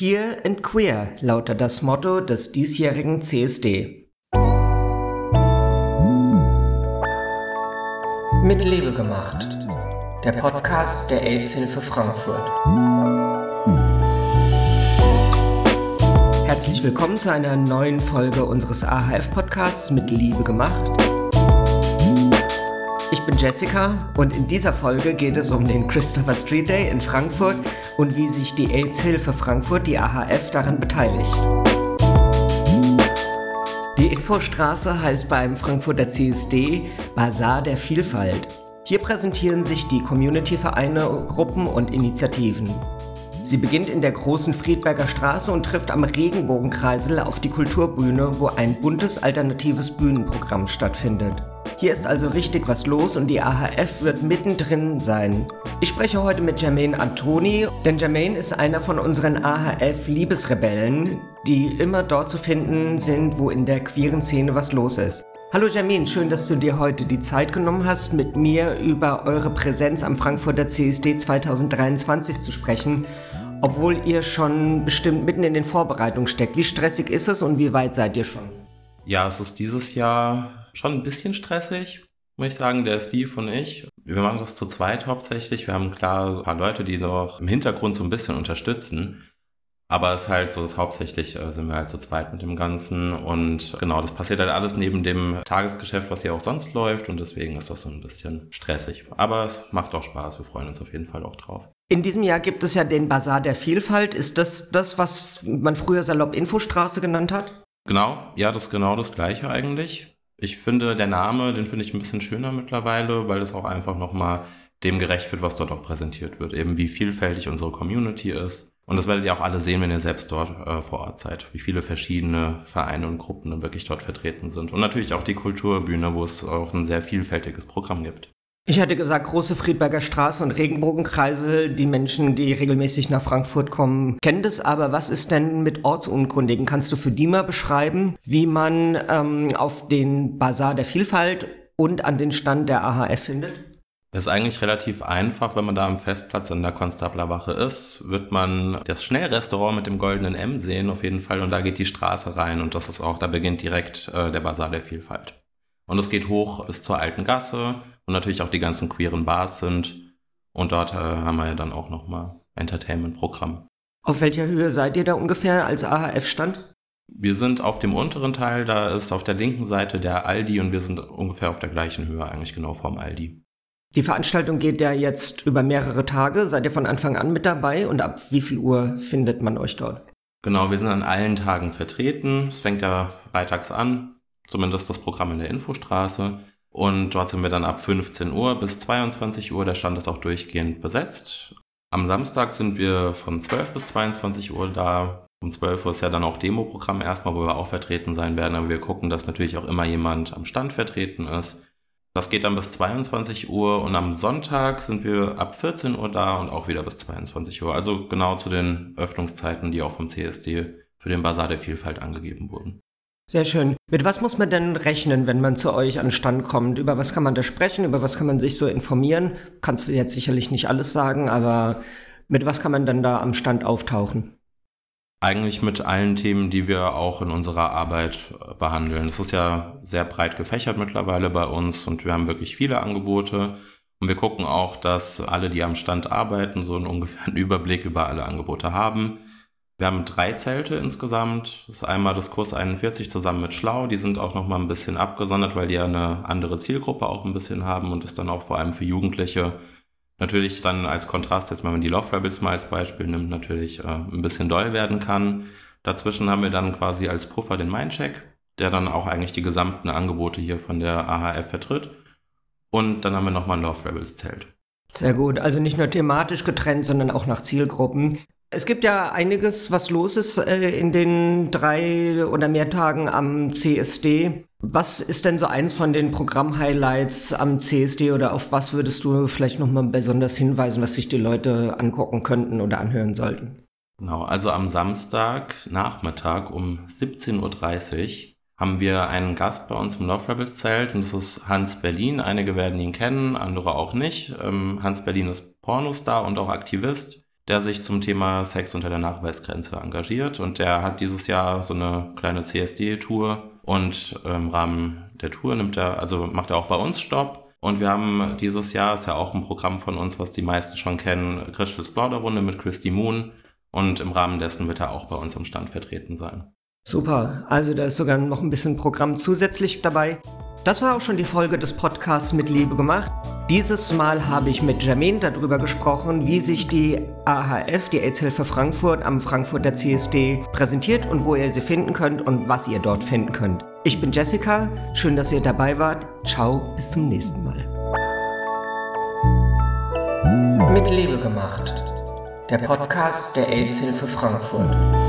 Here and Queer lautet das Motto des diesjährigen CSD. Mit Liebe gemacht. Der Podcast der AIDS-Hilfe Frankfurt. Herzlich willkommen zu einer neuen Folge unseres AHF-Podcasts mit Liebe gemacht. Ich bin Jessica und in dieser Folge geht es um den Christopher Street Day in Frankfurt und wie sich die AIDS-Hilfe Frankfurt, die AHF, daran beteiligt. Die Infostraße heißt beim Frankfurter CSD Bazar der Vielfalt. Hier präsentieren sich die Community-Vereine, Gruppen und Initiativen. Sie beginnt in der großen Friedberger Straße und trifft am Regenbogenkreisel auf die Kulturbühne, wo ein buntes alternatives Bühnenprogramm stattfindet. Hier ist also richtig was los und die AHF wird mittendrin sein. Ich spreche heute mit Jermaine Antoni, denn Jermaine ist einer von unseren AHF-Liebesrebellen, die immer dort zu finden sind, wo in der queeren Szene was los ist. Hallo Jermaine, schön, dass du dir heute die Zeit genommen hast, mit mir über eure Präsenz am Frankfurter CSD 2023 zu sprechen, obwohl ihr schon bestimmt mitten in den Vorbereitungen steckt. Wie stressig ist es und wie weit seid ihr schon? Ja, es ist dieses Jahr schon ein bisschen stressig, muss ich sagen, der Steve und ich. Wir machen das zu zweit hauptsächlich. Wir haben klar ein paar Leute, die noch im Hintergrund so ein bisschen unterstützen. Aber es ist halt so, dass hauptsächlich äh, sind wir halt zu zweit mit dem Ganzen. Und genau, das passiert halt alles neben dem Tagesgeschäft, was ja auch sonst läuft. Und deswegen ist das so ein bisschen stressig. Aber es macht auch Spaß. Wir freuen uns auf jeden Fall auch drauf. In diesem Jahr gibt es ja den Bazar der Vielfalt. Ist das das, was man früher salopp Infostraße genannt hat? Genau, ja, das ist genau das Gleiche eigentlich. Ich finde, der Name, den finde ich ein bisschen schöner mittlerweile, weil es auch einfach nochmal dem gerecht wird, was dort auch präsentiert wird. Eben wie vielfältig unsere Community ist. Und das werdet ihr auch alle sehen, wenn ihr selbst dort äh, vor Ort seid, wie viele verschiedene Vereine und Gruppen dann wirklich dort vertreten sind. Und natürlich auch die Kulturbühne, wo es auch ein sehr vielfältiges Programm gibt. Ich hatte gesagt, große Friedberger Straße und Regenbogenkreisel. Die Menschen, die regelmäßig nach Frankfurt kommen, kennen das. Aber was ist denn mit Ortsunkundigen? Kannst du für die mal beschreiben, wie man ähm, auf den Bazar der Vielfalt und an den Stand der AHF findet? Das ist eigentlich relativ einfach, wenn man da am Festplatz in der Konstablerwache ist, wird man das Schnellrestaurant mit dem goldenen M sehen auf jeden Fall und da geht die Straße rein und das ist auch, da beginnt direkt äh, der Bazar der Vielfalt. Und es geht hoch bis zur alten Gasse und natürlich auch die ganzen queeren Bars sind. Und dort äh, haben wir ja dann auch nochmal Entertainment-Programm. Auf welcher Höhe seid ihr da ungefähr als AHF-Stand? Wir sind auf dem unteren Teil, da ist auf der linken Seite der Aldi und wir sind ungefähr auf der gleichen Höhe, eigentlich genau vorm Aldi. Die Veranstaltung geht ja jetzt über mehrere Tage. Seid ihr von Anfang an mit dabei und ab wie viel Uhr findet man euch dort? Genau, wir sind an allen Tagen vertreten. Es fängt ja freitags an, zumindest das Programm in der Infostraße. Und dort sind wir dann ab 15 Uhr bis 22 Uhr. Der Stand ist auch durchgehend besetzt. Am Samstag sind wir von 12 bis 22 Uhr da. Um 12 Uhr ist ja dann auch Demoprogramm erstmal, wo wir auch vertreten sein werden. Aber wir gucken, dass natürlich auch immer jemand am Stand vertreten ist. Das geht dann bis 22 Uhr und am Sonntag sind wir ab 14 Uhr da und auch wieder bis 22 Uhr. Also genau zu den Öffnungszeiten, die auch vom CSD für den Basar der Vielfalt angegeben wurden. Sehr schön. Mit was muss man denn rechnen, wenn man zu euch an den Stand kommt? Über was kann man da sprechen? Über was kann man sich so informieren? Kannst du jetzt sicherlich nicht alles sagen, aber mit was kann man dann da am Stand auftauchen? Eigentlich mit allen Themen, die wir auch in unserer Arbeit behandeln. Das ist ja sehr breit gefächert mittlerweile bei uns und wir haben wirklich viele Angebote. Und wir gucken auch, dass alle, die am Stand arbeiten, so einen ungefähren Überblick über alle Angebote haben. Wir haben drei Zelte insgesamt. Das ist einmal das Kurs 41 zusammen mit Schlau. Die sind auch nochmal ein bisschen abgesondert, weil die ja eine andere Zielgruppe auch ein bisschen haben und ist dann auch vor allem für Jugendliche natürlich dann als Kontrast, jetzt wenn man die Love Rebels mal als Beispiel nimmt, natürlich äh, ein bisschen doll werden kann. Dazwischen haben wir dann quasi als Puffer den Mindcheck, der dann auch eigentlich die gesamten Angebote hier von der AHF vertritt. Und dann haben wir nochmal ein Love Rebels Zelt. Sehr gut. Also nicht nur thematisch getrennt, sondern auch nach Zielgruppen. Es gibt ja einiges, was los ist äh, in den drei oder mehr Tagen am CSD. Was ist denn so eins von den Programm-Highlights am CSD oder auf was würdest du vielleicht nochmal besonders hinweisen, was sich die Leute angucken könnten oder anhören sollten? Genau, also am Samstag Nachmittag um 17.30 Uhr haben wir einen Gast bei uns im Love Rebels Zelt und das ist Hans Berlin. Einige werden ihn kennen, andere auch nicht. Ähm, Hans Berlin ist Pornostar und auch Aktivist der sich zum Thema Sex unter der Nachweisgrenze engagiert. Und der hat dieses Jahr so eine kleine CSD-Tour und im Rahmen der Tour nimmt er, also macht er auch bei uns Stopp. Und wir haben dieses Jahr, ist ja auch ein Programm von uns, was die meisten schon kennen, Crystal Plauder Runde mit Christy Moon. Und im Rahmen dessen wird er auch bei uns am Stand vertreten sein. Super, also da ist sogar noch ein bisschen Programm zusätzlich dabei. Das war auch schon die Folge des Podcasts mit Liebe gemacht. Dieses Mal habe ich mit Jermaine darüber gesprochen, wie sich die AHF, die AIDS-Hilfe Frankfurt, am Frankfurter CSD präsentiert und wo ihr sie finden könnt und was ihr dort finden könnt. Ich bin Jessica, schön, dass ihr dabei wart. Ciao, bis zum nächsten Mal. Mit Liebe gemacht. Der Podcast der AIDS-Hilfe Frankfurt.